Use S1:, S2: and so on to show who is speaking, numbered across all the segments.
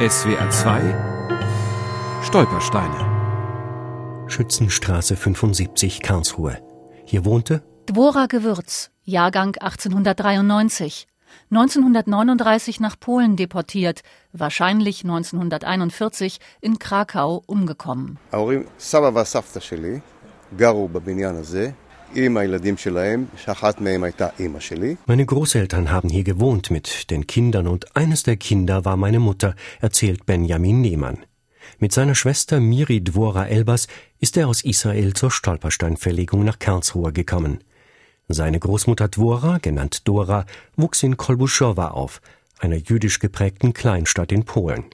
S1: SWR 2 Stolpersteine
S2: Schützenstraße 75 Karlsruhe. Hier wohnte
S3: Dwora Gewürz, Jahrgang 1893. 1939 nach Polen deportiert, wahrscheinlich 1941 in Krakau umgekommen.
S2: Meine Großeltern haben hier gewohnt mit den Kindern und eines der Kinder war meine Mutter, erzählt Benjamin Nehmann. Mit seiner Schwester Miri Dvora Elbas ist er aus Israel zur Stolpersteinverlegung nach Karlsruhe gekommen. Seine Großmutter Dvora, genannt Dora, wuchs in Kolbuszowa auf, einer jüdisch geprägten Kleinstadt in Polen.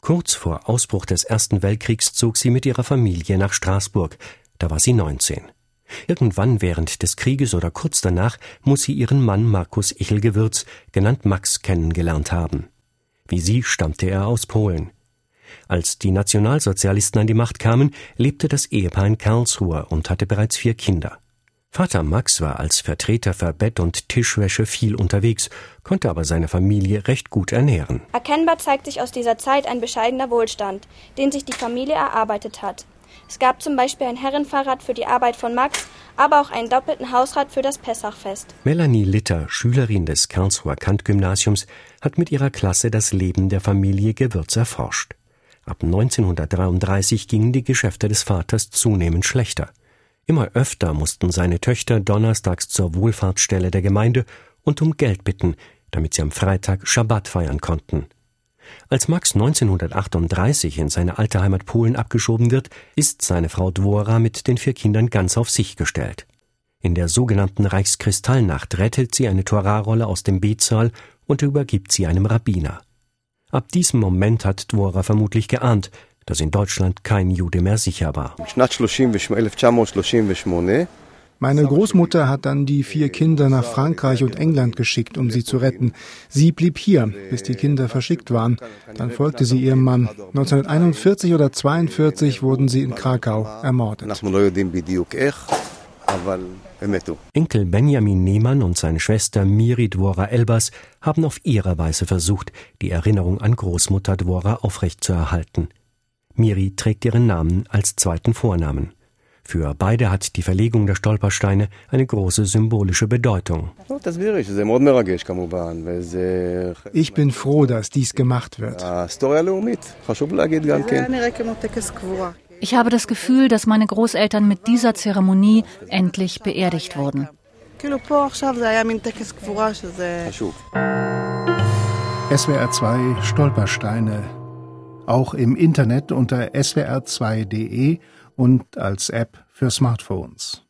S2: Kurz vor Ausbruch des Ersten Weltkriegs zog sie mit ihrer Familie nach Straßburg, da war sie 19. Irgendwann während des Krieges oder kurz danach muss sie ihren Mann Markus Ichelgewürz, genannt Max, kennengelernt haben. Wie sie stammte er aus Polen. Als die Nationalsozialisten an die Macht kamen, lebte das Ehepaar in Karlsruhe und hatte bereits vier Kinder. Vater Max war als Vertreter für Bett- und Tischwäsche viel unterwegs, konnte aber seine Familie recht gut ernähren.
S4: Erkennbar zeigt sich aus dieser Zeit ein bescheidener Wohlstand, den sich die Familie erarbeitet hat. Es gab zum Beispiel ein Herrenfahrrad für die Arbeit von Max, aber auch einen doppelten Hausrat für das Pessachfest.
S2: Melanie Litter, Schülerin des Karlsruher Kant-Gymnasiums, hat mit ihrer Klasse das Leben der Familie Gewürz erforscht. Ab 1933 gingen die Geschäfte des Vaters zunehmend schlechter. Immer öfter mussten seine Töchter donnerstags zur Wohlfahrtsstelle der Gemeinde und um Geld bitten, damit sie am Freitag Schabbat feiern konnten. Als Max 1938 in seine alte Heimat Polen abgeschoben wird, ist seine Frau Dwora mit den vier Kindern ganz auf sich gestellt. In der sogenannten Reichskristallnacht rettet sie eine Torahrolle aus dem Betsaal und übergibt sie einem Rabbiner. Ab diesem Moment hat Dwora vermutlich geahnt, dass in Deutschland kein Jude mehr sicher war.
S5: Meine Großmutter hat dann die vier Kinder nach Frankreich und England geschickt, um sie zu retten. Sie blieb hier, bis die Kinder verschickt waren. Dann folgte sie ihrem Mann. 1941 oder 1942 wurden sie in Krakau ermordet.
S2: Enkel Benjamin Nehmann und seine Schwester Miri Dwora Elbas haben auf ihre Weise versucht, die Erinnerung an Großmutter Dwora aufrechtzuerhalten. Miri trägt ihren Namen als zweiten Vornamen. Für beide hat die Verlegung der Stolpersteine eine große symbolische Bedeutung.
S5: Ich bin froh, dass dies gemacht wird.
S3: Ich habe das Gefühl, dass meine Großeltern mit dieser Zeremonie endlich beerdigt wurden.
S6: SWR 2 Stolpersteine. Auch im Internet unter swr2.de und als App für Smartphones.